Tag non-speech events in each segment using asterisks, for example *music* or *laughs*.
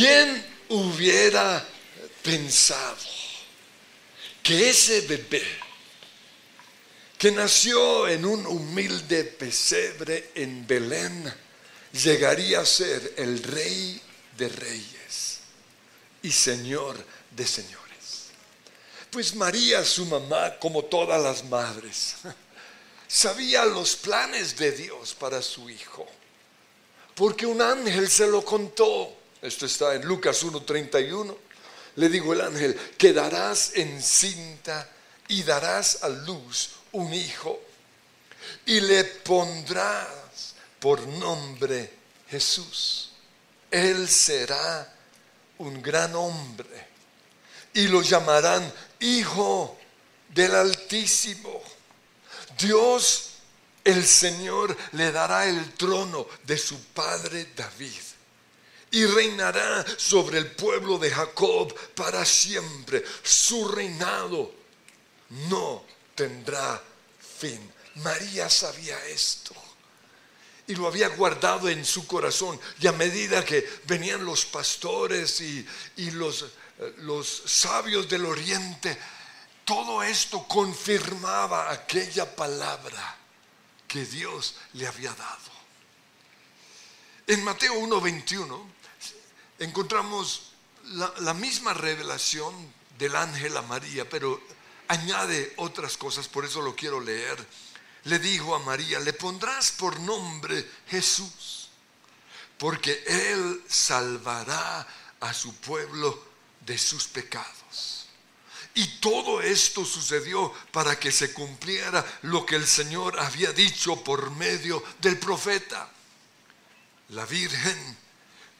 ¿Quién hubiera pensado que ese bebé que nació en un humilde pesebre en Belén llegaría a ser el rey de reyes y señor de señores? Pues María, su mamá, como todas las madres, sabía los planes de Dios para su hijo, porque un ángel se lo contó. Esto está en Lucas 1.31. Le digo el ángel, quedarás encinta y darás a luz un hijo y le pondrás por nombre Jesús. Él será un gran hombre y lo llamarán Hijo del Altísimo. Dios el Señor le dará el trono de su padre David y reinará sobre el pueblo de Jacob para siempre. Su reinado no tendrá fin. María sabía esto y lo había guardado en su corazón. Y a medida que venían los pastores y, los, eh, los sabios del oriente, todo esto confirmaba aquella palabra que Dios le había dado. En Mateo 1:21 encontramos la, misma revelación del ángel a María, pero añade otras cosas, por eso lo quiero leer. Le dijo a María, le pondrás por nombre Jesús, porque Él salvará a su pueblo de sus pecados. Y todo esto sucedió para que se cumpliera lo que el Señor había dicho por medio del profeta. La Virgen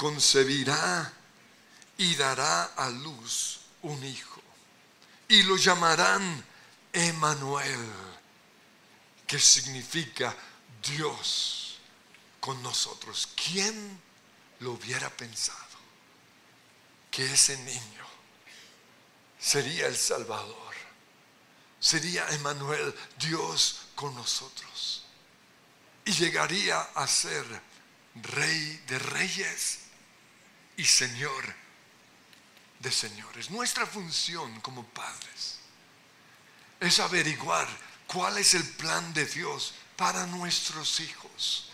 concebirá y dará a luz un hijo. Y lo llamarán Emanuel, que significa Dios con nosotros. ¿Quién lo hubiera pensado? Que ese niño sería el Salvador. Sería Emanuel, Dios con nosotros. Y llegaría a ser rey de reyes y señor de señores. Nuestra función como padres es averiguar cuál es el plan de Dios para nuestros hijos,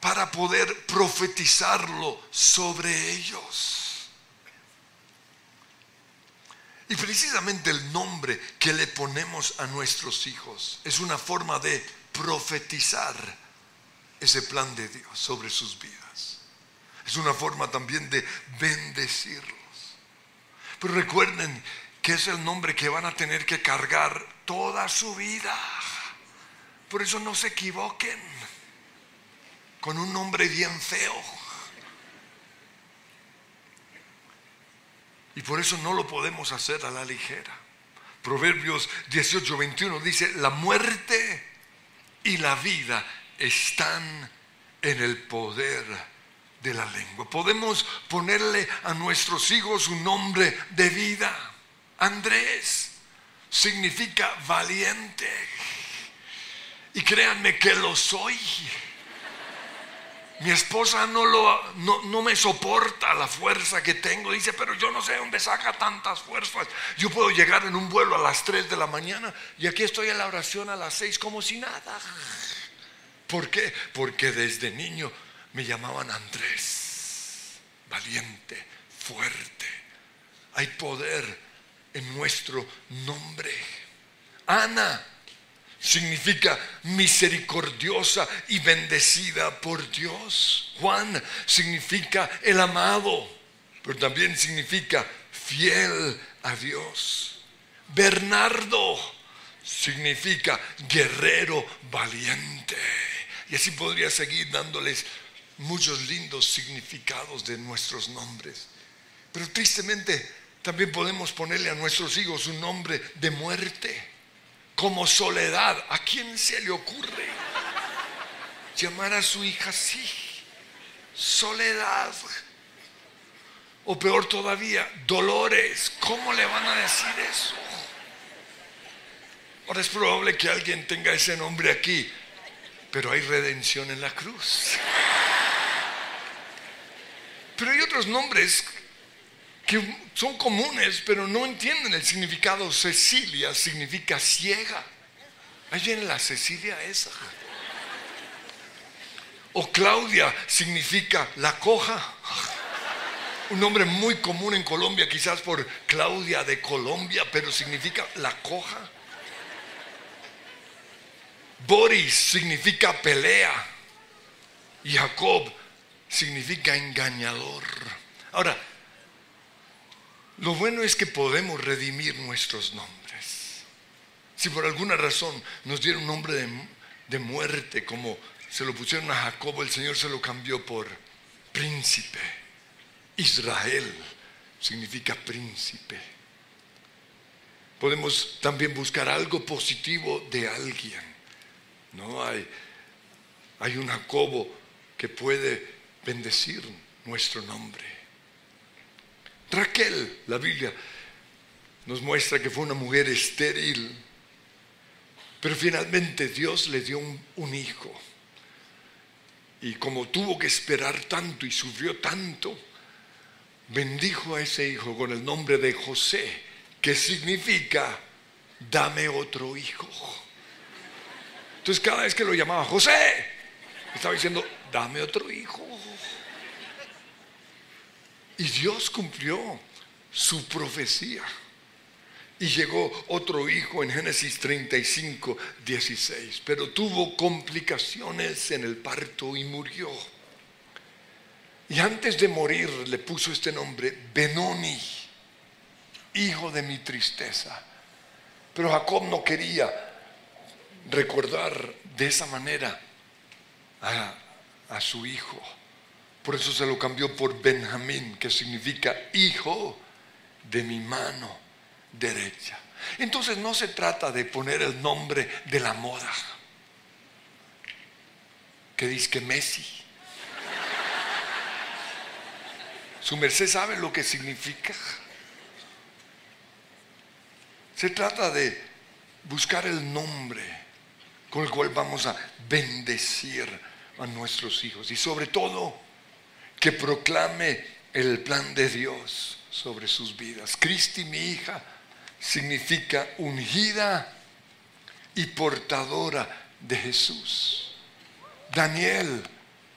para poder profetizarlo sobre ellos Y precisamente el nombre que le ponemos a nuestros hijos es una forma de profetizar ese plan de Dios sobre sus vidas. Es una forma también de bendecirlos. Pero recuerden que es el nombre que van a tener que cargar toda su vida. Por eso no se equivoquen con un nombre bien feo. Y por eso no lo podemos hacer a la ligera. Proverbios 18, 21 dice, la muerte y la vida están en el poder de la lengua. Podemos ponerle a nuestros hijos un nombre de vida. Andrés significa valiente. Y créanme que lo soy. Mi esposa no, lo, no, me soporta la fuerza que tengo. Dice, pero yo no sé dónde saca tantas fuerzas. Yo puedo llegar en un vuelo a las 3 de la mañana y aquí estoy en la oración a las 6 como si nada. ¿Por qué? Porque desde niño me llamaban Andrés, valiente, fuerte. Hay poder en nuestro nombre. Ana significa misericordiosa y bendecida por Dios. Juan significa el amado, pero también significa fiel a Dios. Bernardo significa guerrero valiente. Y así podría seguir dándoles muchos lindos significados de nuestros nombres. Pero tristemente también podemos ponerle a nuestros hijos un nombre de muerte como soledad. ¿A quién se le ocurre llamar a su hija así? Soledad. O peor todavía, dolores. ¿Cómo le van a decir eso? Ahora es probable que alguien tenga ese nombre aquí, pero hay redención en la cruz. Pero hay otros nombres que son comunes, pero no entienden el significado. Cecilia significa ciega. Ahí viene la Cecilia esa. O Claudia significa la coja. Un nombre muy común en Colombia, quizás por Claudia de Colombia, pero significa la coja. Boris significa pelea. Y Jacob significa engañador. Ahora, lo bueno es que podemos redimir nuestros nombres. Si por alguna razón nos dieron un nombre de, de muerte, como se lo pusieron a Jacob, el Señor se lo cambió por príncipe. Israel significa príncipe. Podemos también buscar algo positivo de alguien. No hay, hay un Jacobo que puede bendecir nuestro nombre. Raquel, la Biblia nos muestra que fue una mujer estéril, pero finalmente Dios le dio un, hijo. Y como tuvo que esperar tanto y sufrió tanto, bendijo a ese hijo con el nombre de José, que significa, dame otro hijo. Entonces cada vez que lo llamaba José, estaba diciendo, dame otro hijo. Y Dios cumplió su profecía. Y llegó otro hijo en Génesis 35, 16, pero tuvo complicaciones en el parto y murió. Y antes de morir le puso este nombre, Benoni, hijo de mi tristeza. Pero Jacob no quería recordar de esa manera a, su hijo. Por eso se lo cambió por Benjamín, que significa hijo de mi mano derecha. Entonces no se trata de poner el nombre de la moda. Que dice que Messi. Su merced sabe lo que significa. Se trata de buscar el nombre con el cual vamos a bendecir a nuestros hijos y sobre todo que proclame el plan de Dios sobre sus vidas. Cristi, mi hija, significa ungida y portadora de Jesús. Daniel,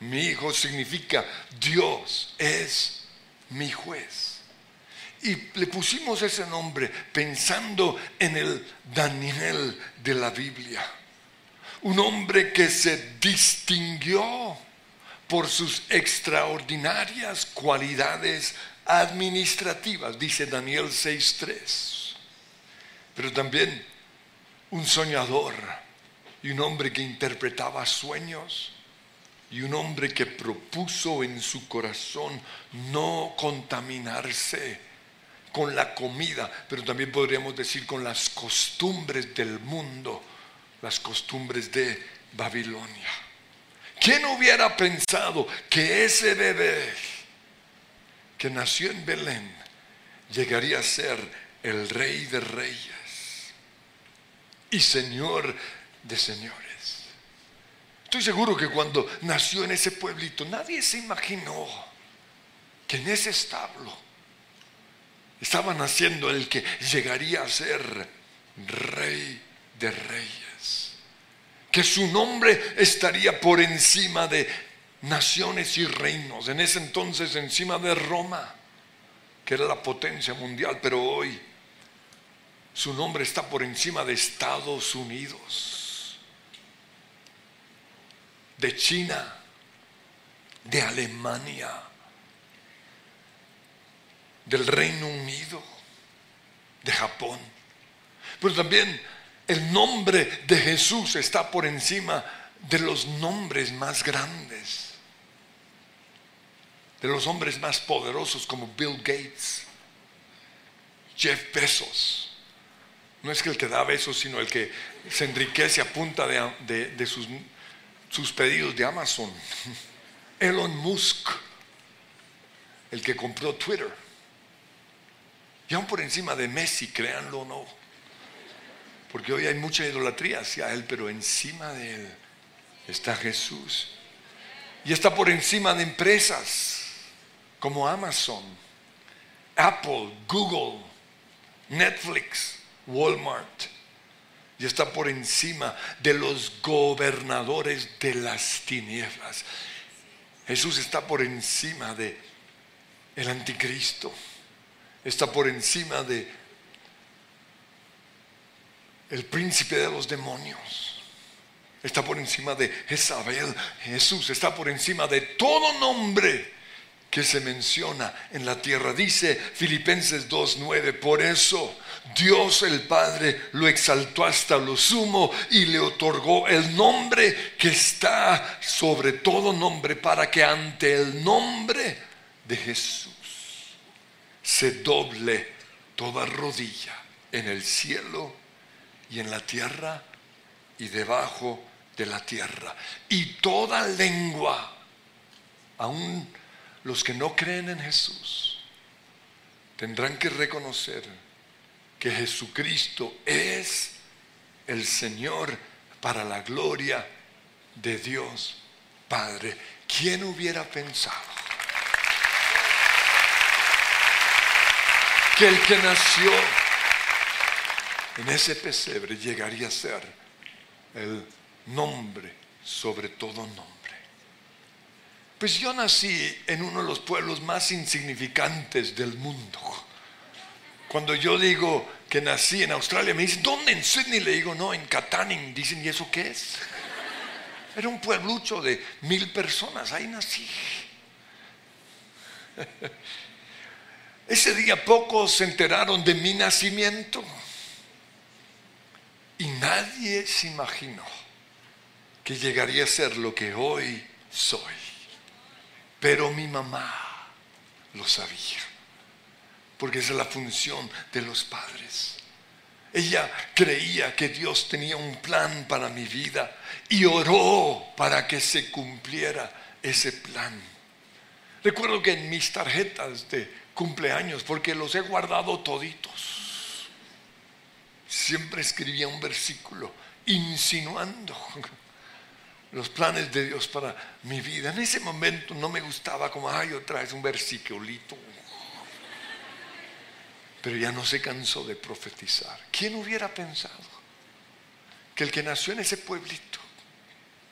mi hijo, significa Dios es mi juez. Y le pusimos ese nombre pensando en el Daniel de la Biblia un hombre que se distinguió por sus extraordinarias cualidades administrativas, dice Daniel 6.3. Pero también un soñador y un hombre que interpretaba sueños y un hombre que propuso en su corazón no contaminarse con la comida, pero también podríamos decir con las costumbres del mundo las costumbres de Babilonia. ¿Quién hubiera pensado que ese bebé que nació en Belén llegaría a ser el rey de reyes y señor de señores? Estoy seguro que cuando nació en ese pueblito nadie se imaginó que en ese establo estaba naciendo el que llegaría a ser rey de reyes que su nombre estaría por encima de naciones y reinos, en ese entonces encima de Roma, que era la potencia mundial, pero hoy su nombre está por encima de Estados Unidos, de China, de Alemania, del Reino Unido, de Japón, pero también el nombre de Jesús está por encima de los nombres más grandes, de los hombres más poderosos como Bill Gates, Jeff Bezos. No es que el que da besos, sino el que se enriquece a punta de, sus, sus pedidos de Amazon. *laughs* Elon Musk, el que compró Twitter. Y aún por encima de Messi, créanlo o no porque hoy hay mucha idolatría hacia Él, pero encima de Él está Jesús. Y está por encima de empresas como Amazon, Apple, Google, Netflix, Walmart. Y está por encima de los gobernadores de las tinieblas. Jesús está por encima de el anticristo. Está por encima de el príncipe de los demonios. Está por encima de Jezabel. Jesús está por encima de todo nombre que se menciona en la tierra. Dice Filipenses 2.9, por eso Dios el Padre lo exaltó hasta lo sumo y le otorgó el nombre que está sobre todo nombre para que ante el nombre de Jesús se doble toda rodilla en el cielo y en la tierra y debajo de la tierra. Y toda lengua, aún los que no creen en Jesús tendrán que reconocer que Jesucristo es el Señor para la gloria de Dios Padre. ¿Quién hubiera pensado que el que nació en ese pesebre llegaría a ser el nombre sobre todo nombre? Pues yo nací en uno de los pueblos más insignificantes del mundo. Cuando yo digo que nací en Australia, me dicen, ¿dónde? En Sydney. Le digo, no, en Katanning. Dicen, ¿y eso qué es? Era un pueblucho de mil personas. Ahí nací. *laughs* Ese día pocos se enteraron de mi nacimiento. Y nadie se imaginó que llegaría a ser lo que hoy soy. Pero mi mamá lo sabía, porque esa es la función de los padres. Ella creía que Dios tenía un plan para mi vida y oró para que se cumpliera ese plan. Recuerdo que en mis tarjetas de cumpleaños, porque los he guardado toditos, siempre escribía un versículo insinuando *laughs* los planes de Dios para mi vida. En ese momento no me gustaba como, ay, otra vez un versiculito. Pero ya no se cansó de profetizar. ¿Quién hubiera pensado que el que nació en ese pueblito,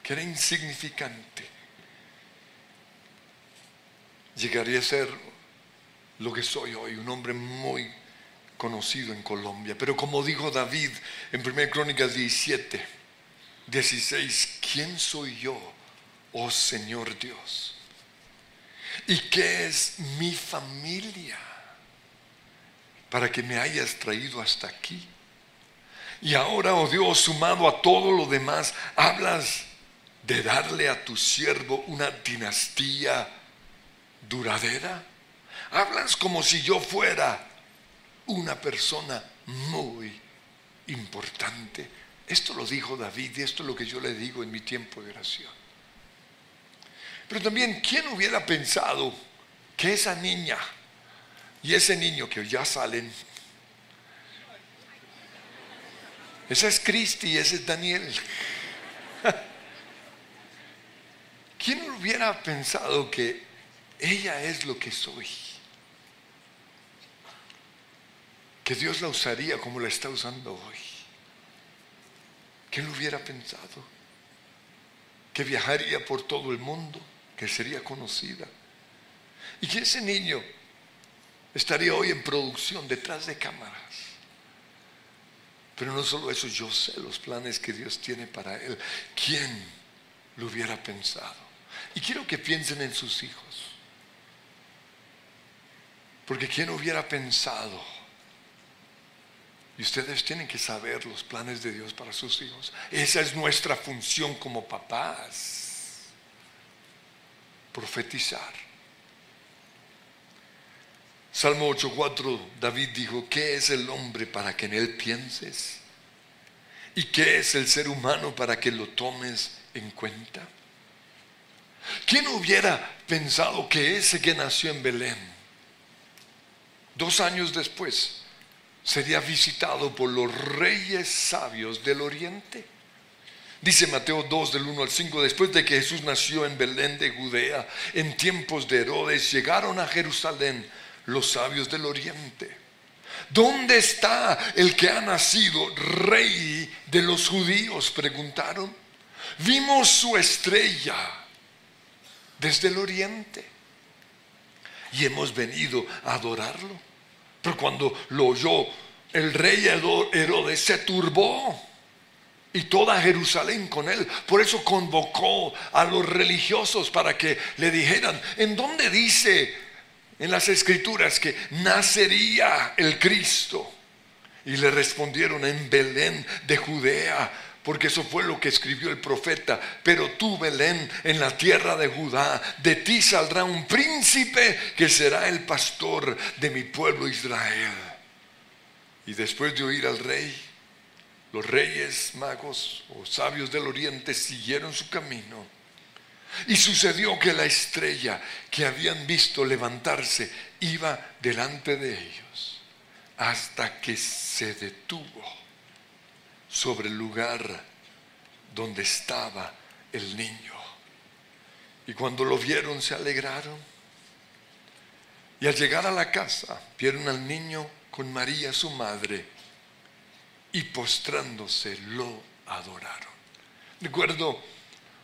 que era insignificante, llegaría a ser lo que soy hoy, un hombre muy conocido en Colombia? Pero como dijo David en 1 Crónicas 17, 16, ¿quién soy yo, oh Señor Dios? ¿Y qué es mi familia para que me hayas traído hasta aquí? Y ahora, oh Dios, sumado a todo lo demás, hablas de darle a tu siervo una dinastía duradera. Hablas como si yo fuera una persona muy importante esto lo dijo David y esto es lo que yo le digo en mi tiempo de oración. Pero también, ¿quién hubiera pensado que esa niña y ese niño que ya salen, esa es Cristi ese es Daniel? *laughs* ¿Quién hubiera pensado que ella es lo que soy? Que Dios la usaría como la está usando hoy. ¿Quién lo hubiera pensado? Que viajaría por todo el mundo, que sería conocida. Y que ese niño estaría hoy en producción detrás de cámaras. Pero no solo eso, yo sé los planes que Dios tiene para él. ¿Quién lo hubiera pensado? Y quiero que piensen en sus hijos. Porque ¿quién hubiera pensado y ustedes tienen que saber los planes de Dios para sus hijos. Esa es nuestra función como papás. Profetizar. Salmo 8.4, David dijo, ¿qué es el hombre para que en él pienses? ¿Y qué es el ser humano para que lo tomes en cuenta? ¿Quién hubiera pensado que ese que nació en Belén, dos años después, sería visitado por los reyes sabios del oriente. Dice Mateo 2 del 1 al 5, después de que Jesús nació en Belén de Judea, en tiempos de Herodes, llegaron a Jerusalén los sabios del oriente. ¿Dónde está el que ha nacido rey de los judíos? Preguntaron. Vimos su estrella desde el oriente y hemos venido a adorarlo. Pero cuando lo oyó el rey Herodes se turbó y toda Jerusalén con él. Por eso convocó a los religiosos para que le dijeran, ¿en dónde dice en las escrituras que nacería el Cristo? Y le respondieron en Belén de Judea, porque eso fue lo que escribió el profeta. Pero tú, Belén, en la tierra de Judá, de ti saldrá un príncipe que será el pastor de mi pueblo Israel. Y después de oír al rey, los reyes magos o sabios del oriente siguieron su camino. Y sucedió que la estrella que habían visto levantarse iba delante de ellos hasta que se detuvo sobre el lugar donde estaba el niño. Y cuando lo vieron se alegraron. Y al llegar a la casa vieron al niño con María su madre y postrándose lo adoraron. Recuerdo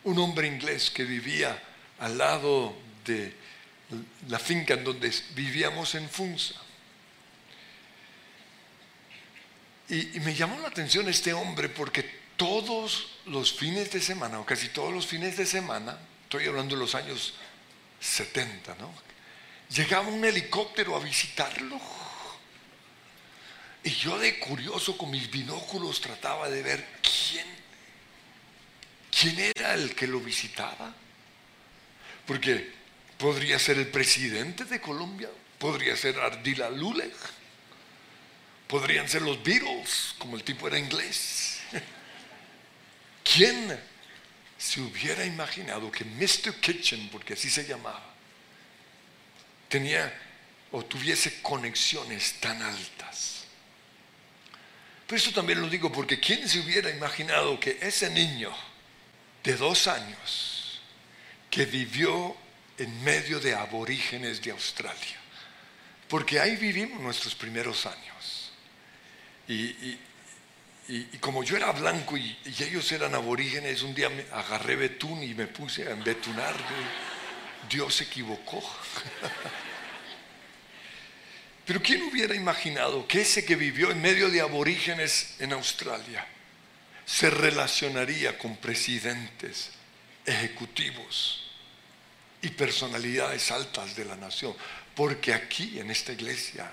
un hombre inglés que vivía al lado de la finca en donde vivíamos en Funza. Y, me llamó la atención este hombre porque todos los fines de semana, o casi todos los fines de semana, estoy hablando de los años 70, ¿no? Llegaba un helicóptero a visitarlo y yo de curioso con mis binóculos trataba de ver quién, quién era el que lo visitaba. Porque podría ser el presidente de Colombia, podría ser Ardila Lulek, podrían ser los Beatles, como el tipo era inglés. ¿Quién se hubiera imaginado que Mr. Kitchen, porque así se llamaba, tenía o tuviese conexiones tan altas? Pero eso también lo digo porque ¿quién se hubiera imaginado que ese niño de dos años que vivió en medio de aborígenes de Australia, porque ahí vivimos nuestros primeros años, y, como yo era blanco y, ellos eran aborígenes, un día me agarré betún y me puse a embetunar, Dios se equivocó. *laughs* Pero ¿quién hubiera imaginado que ese que vivió en medio de aborígenes en Australia se relacionaría con presidentes, ejecutivos y personalidades altas de la nación? Porque aquí en esta iglesia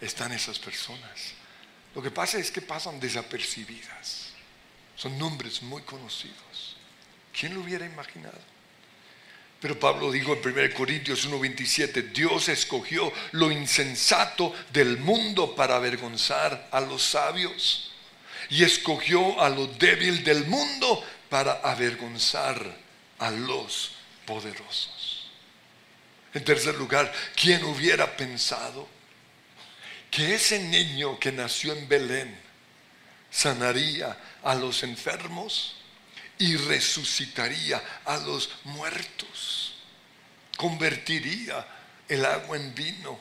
están esas personas. Lo que pasa es que pasan desapercibidas. Son nombres muy conocidos. ¿Quién lo hubiera imaginado? Pero Pablo dijo en 1 Corintios 1:27, Dios escogió lo insensato del mundo para avergonzar a los sabios y escogió a lo débil del mundo para avergonzar a los poderosos. En tercer lugar, ¿quién hubiera pensado que ese niño que nació en Belén sanaría a los enfermos? y resucitaría a los muertos. Convertiría el agua en vino.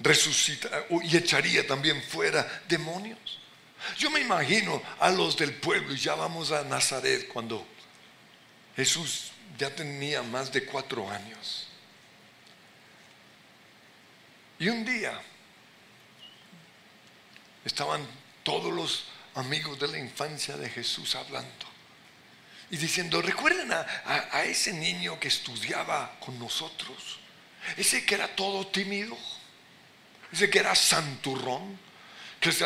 Resucita y echaría también fuera demonios. Yo me imagino a los del pueblo, y ya vamos a Nazaret, cuando Jesús ya tenía más de cuatro años. Y un día estaban todos los amigos de la infancia de Jesús hablando y diciendo, recuerden a, ese niño que estudiaba con nosotros, ese que era todo tímido, ese que era santurrón, que se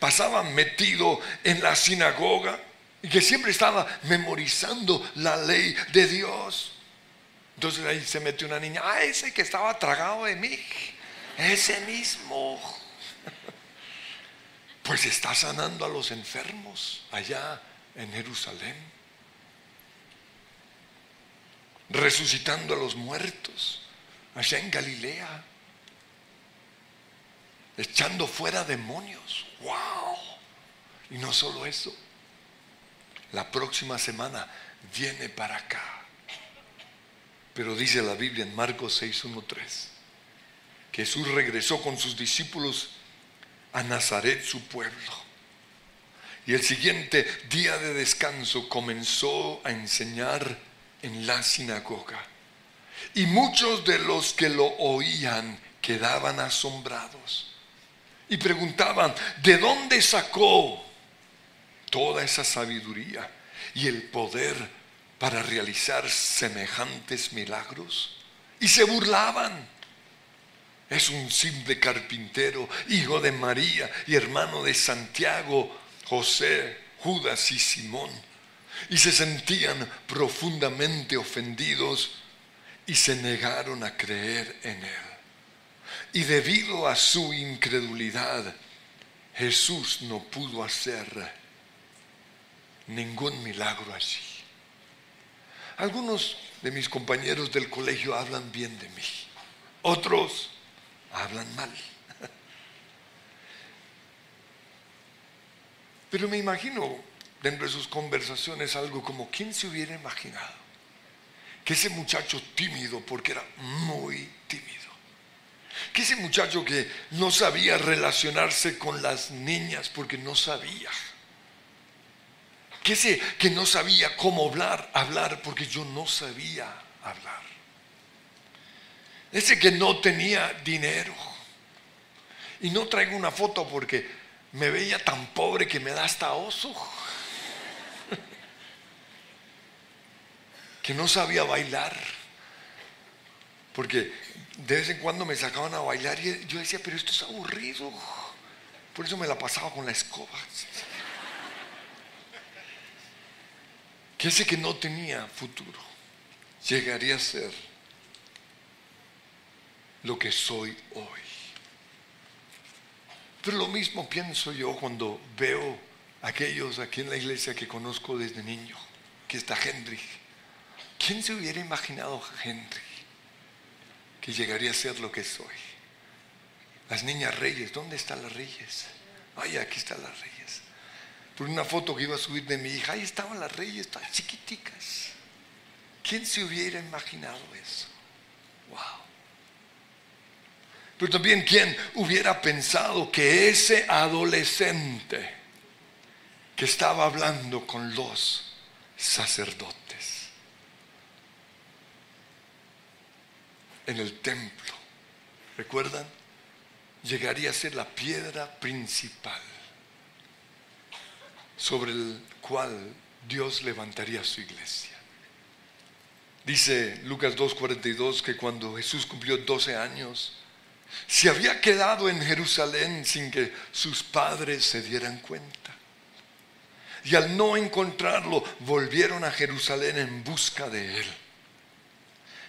pasaba metido en la sinagoga y que siempre estaba memorizando la ley de Dios. Entonces ahí se metió una niña, ah, ese que estaba tragado de mí, ese mismo pues está sanando a los enfermos allá en Jerusalén, resucitando a los muertos allá en Galilea, echando fuera demonios. ¡Wow! Y no solo eso, la próxima semana viene para acá. Pero dice la Biblia en Marcos 6.1.3 que Jesús regresó con sus discípulos a Nazaret, su pueblo. Y el siguiente día de descanso comenzó a enseñar en la sinagoga. Y muchos de los que lo oían quedaban asombrados y preguntaban, ¿de dónde sacó toda esa sabiduría y el poder para realizar semejantes milagros? Y se burlaban. Es un simple carpintero, hijo de María y hermano de Santiago, José, Judas y Simón. Y se sentían profundamente ofendidos y se negaron a creer en él. Y debido a su incredulidad, Jesús no pudo hacer ningún milagro allí. Algunos de mis compañeros del colegio hablan bien de mí, otros hablan mal. Pero me imagino dentro de sus conversaciones algo como, ¿quién se hubiera imaginado? Que ese muchacho tímido, porque era muy tímido, que ese muchacho que no sabía relacionarse con las niñas porque no sabía, que ese que no sabía cómo hablar, hablar porque yo no sabía hablar, ese que no tenía dinero, y no traigo una foto porque me veía tan pobre que me da hasta oso. que no sabía bailar. Porque de vez en cuando me sacaban a bailar y yo decía, pero esto es aburrido. Por eso me la pasaba con la escoba. Que ese que no tenía futuro llegaría a ser lo que soy hoy. Pero lo mismo pienso yo cuando veo a aquellos aquí en la iglesia que conozco desde niño, que está Henry. ¿Quién se hubiera imaginado Henry que llegaría a ser lo que soy? Las niñas reyes, ¿dónde están las reyes? Ay, aquí están las reyes. Por una foto que iba a subir de mi hija, ahí estaban las reyes, tan chiquiticas. ¿Quién se hubiera imaginado eso? Wow. Pero también quién hubiera pensado que ese adolescente que estaba hablando con los sacerdotes en el templo, ¿recuerdan? Llegaría a ser la piedra principal sobre el cual Dios levantaría su iglesia. Dice Lucas 2.42 que cuando Jesús cumplió 12 años, se había quedado en Jerusalén sin que sus padres se dieran cuenta. Y al no encontrarlo, volvieron a Jerusalén en busca de él.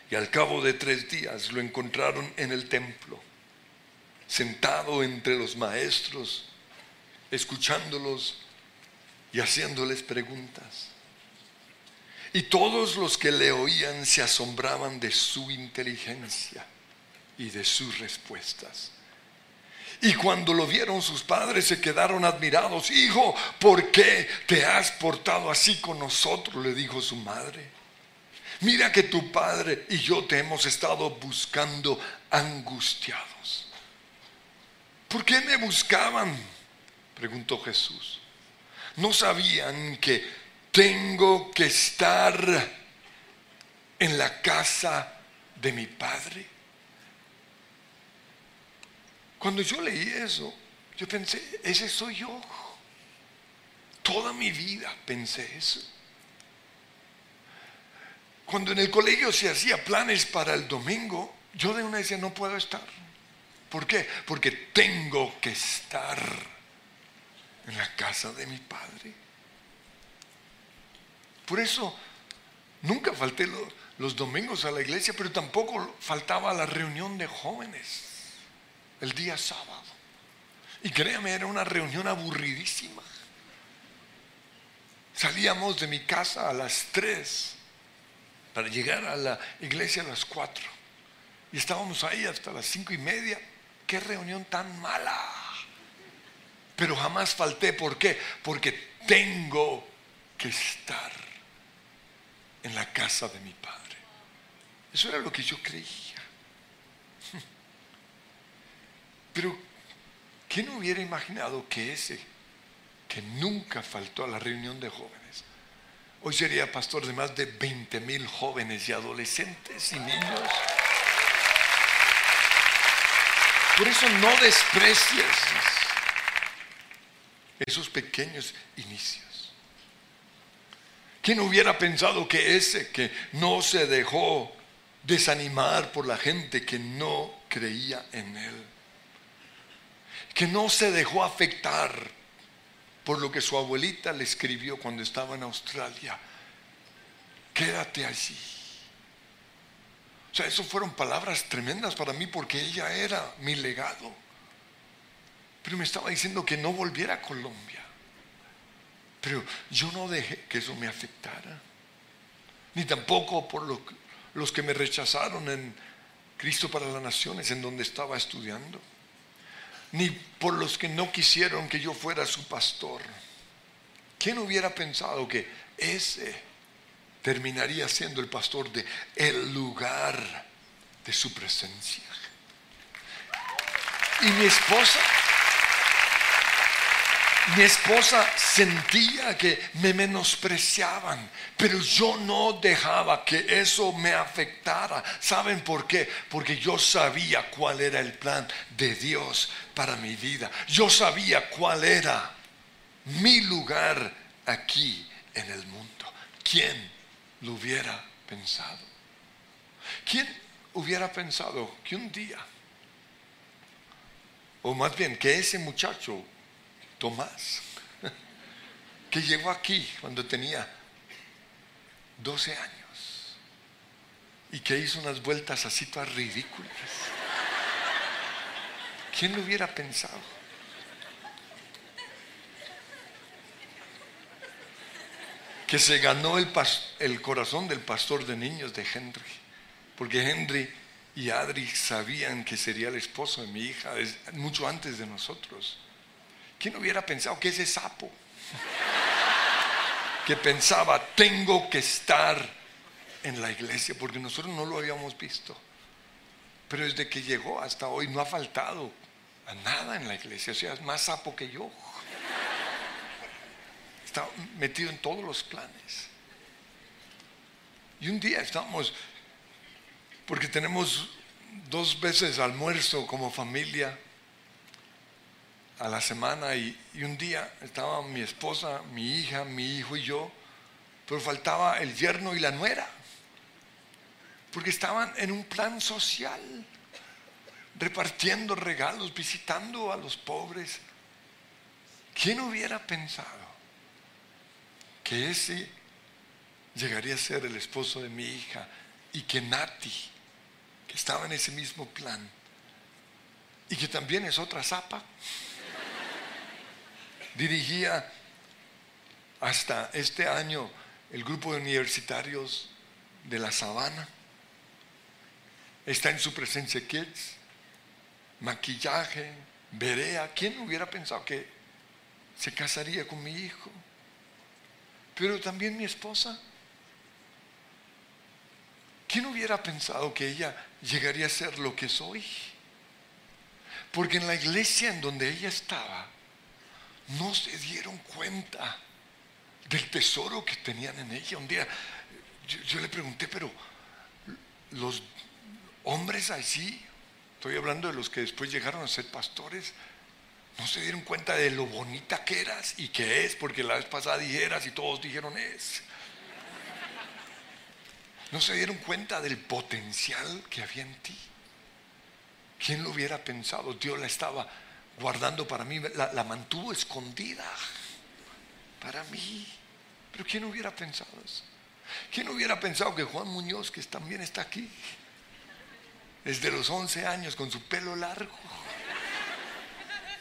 Y al cabo de tres días lo encontraron en el templo, sentado entre los maestros, escuchándolos y haciéndoles preguntas. Y todos los que le oían se asombraban de su inteligencia y de sus respuestas. Y cuando lo vieron sus padres se quedaron admirados. Hijo, ¿por qué te has portado así con nosotros? le dijo su madre. Mira que tu padre y yo te hemos estado buscando angustiados. ¿Por qué me buscaban? preguntó Jesús. ¿No sabían que tengo que estar en la casa de mi padre? Cuando yo leí eso, yo pensé, ese soy yo. Toda mi vida pensé eso. Cuando en el colegio se hacía planes para el domingo, yo de una decía, no puedo estar. ¿Por qué? Porque tengo que estar en la casa de mi padre. Por eso nunca falté los, domingos a la iglesia, pero tampoco faltaba la reunión de jóvenes el día sábado. Y créame, era una reunión aburridísima. Salíamos de mi casa a las 3 para llegar a la iglesia a las 4. Y estábamos ahí hasta las cinco y media. Qué reunión tan mala. Pero jamás falté. ¿Por qué? Porque tengo que estar en la casa de mi Padre. Eso era lo que yo creía. Pero, ¿quién hubiera imaginado que ese, que nunca faltó a la reunión de jóvenes, hoy sería pastor de más de 20 mil jóvenes y adolescentes y niños? Por eso no desprecies esos pequeños inicios. ¿Quién hubiera pensado que ese que no se dejó desanimar por la gente que no creía en él, que no se dejó afectar por lo que su abuelita le escribió cuando estaba en Australia, quédate allí? O sea, eso fueron palabras tremendas para mí porque ella era mi legado. Pero me estaba diciendo que no volviera a Colombia. Pero yo no dejé que eso me afectara. Ni tampoco por los que me rechazaron en Cristo para las Naciones, en donde estaba estudiando. Ni por los que no quisieron que yo fuera su pastor. ¿Quién hubiera pensado que ese terminaría siendo el pastor de el lugar de su presencia. Y mi esposa, mi esposa sentía que me menospreciaban, pero yo no dejaba que eso me afectara. ¿Saben por qué? Porque yo sabía cuál era el plan de Dios para mi vida. Yo sabía cuál era mi lugar aquí en el mundo. ¿Quién lo hubiera pensado. ¿Quién hubiera pensado que un día, o más bien que ese muchacho, Tomás, que llegó aquí cuando tenía 12 años y que hizo unas vueltas así todas ridículas, ¿quién lo hubiera pensado? que se ganó el, el corazón del pastor de niños de Henry, porque Henry y Adri sabían que sería el esposo de mi hija mucho antes de nosotros. ¿Quién hubiera pensado que ese sapo que pensaba, tengo que estar en la iglesia, porque nosotros no lo habíamos visto, pero desde que llegó hasta hoy no ha faltado a nada en la iglesia, o sea, es más sapo que yo. Metido en todos los planes. Y un día estamos, porque tenemos dos veces almuerzo como familia a la semana y, un día estaba mi esposa, mi hija, mi hijo y yo, pero faltaba el yerno y la nuera, porque estaban en un plan social, repartiendo regalos, visitando a los pobres. ¿Quién hubiera pensado que ese llegaría a ser el esposo de mi hija y que Nati, que estaba en ese mismo plan, y que también es otra zapa, dirigía hasta este año el grupo de universitarios de la Sabana, está en su presencia Kids, maquillaje, verea, ¿quién hubiera pensado que se casaría con mi hijo? pero también mi esposa. ¿Quién hubiera pensado que ella llegaría a ser lo que soy? Porque en la iglesia en donde ella estaba, no se dieron cuenta del tesoro que tenían en ella. Un día yo, le pregunté, pero los hombres así, estoy hablando de los que después llegaron a ser pastores, no se dieron cuenta de lo bonita que eras y que es, porque la vez pasada dijeras y todos dijeron es. No se dieron cuenta del potencial que había en ti. ¿Quién lo hubiera pensado? Dios la estaba guardando para mí, la, mantuvo escondida para mí. Pero ¿quién hubiera pensado eso? ¿Quién hubiera pensado que Juan Muñoz, que también está aquí, desde los 11 años con su pelo largo,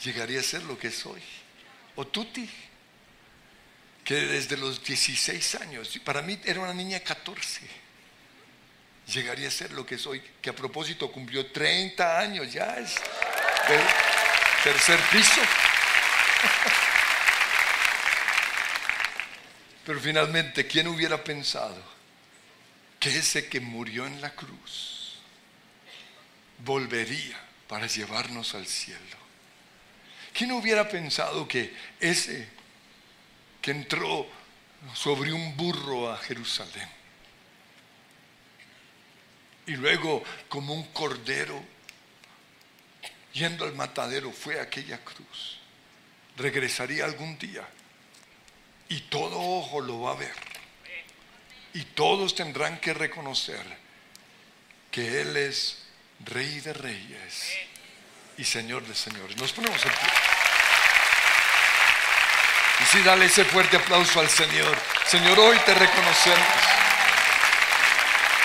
llegaría a ser lo que soy. O Tuti, que desde los 16 años, para mí era una niña de 14, llegaría a ser lo que soy, que a propósito cumplió 30 años, ya es tercer piso. Pero finalmente, ¿quién hubiera pensado que ese que murió en la cruz volvería para llevarnos al cielo? ¿Quién hubiera pensado que ese que entró sobre un burro a Jerusalén y luego como un cordero yendo al matadero fue a aquella cruz? Regresaría algún día y todo ojo lo va a ver. Y todos tendrán que reconocer que Él es Rey de Reyes y Señor de Señores. Nos ponemos en pie. Y sí, dale ese fuerte aplauso al Señor. Señor, hoy te reconocemos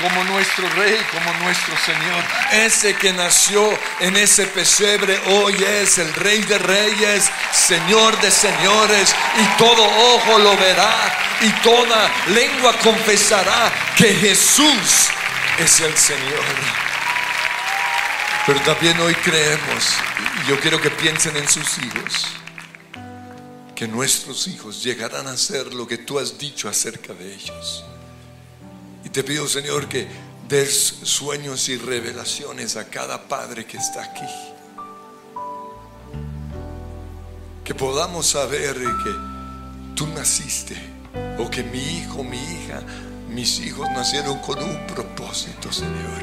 como nuestro Rey, como nuestro Señor. Ese que nació en ese pesebre hoy es el Rey de Reyes, Señor de Señores, y todo ojo lo verá y toda lengua confesará que Jesús es el Señor. Pero también hoy creemos, yo quiero que piensen en sus hijos, que nuestros hijos llegarán a ser lo que tú has dicho acerca de ellos. Y te pido, Señor, que des sueños y revelaciones a cada padre que está aquí. Que podamos saber que tú naciste, o que mi hijo, mi hija, mis hijos nacieron con un propósito, Señor.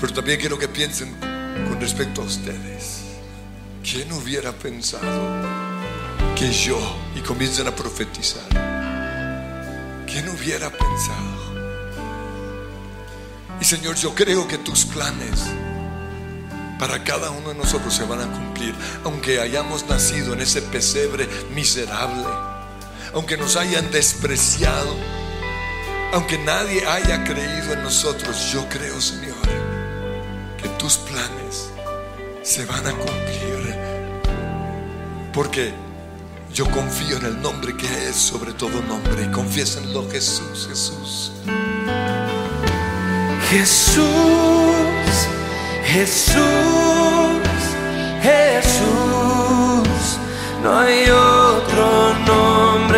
Pero también quiero que piensen con respecto a ustedes. ¿Quién hubiera pensado que yo, y comiencen a profetizar, ¿Quién hubiera pensado? Y Señor, yo creo que tus planes para cada uno de nosotros se van a cumplir, aunque hayamos nacido en ese pesebre miserable, aunque nos hayan despreciado, aunque nadie haya creído en nosotros, yo creo, Señor, que tus planes se van a cumplir. Porque yo confío en el nombre que es sobre todo nombre. Confiésenlo Jesús, Jesús. Jesús, Jesús, Jesús. No hay otro nombre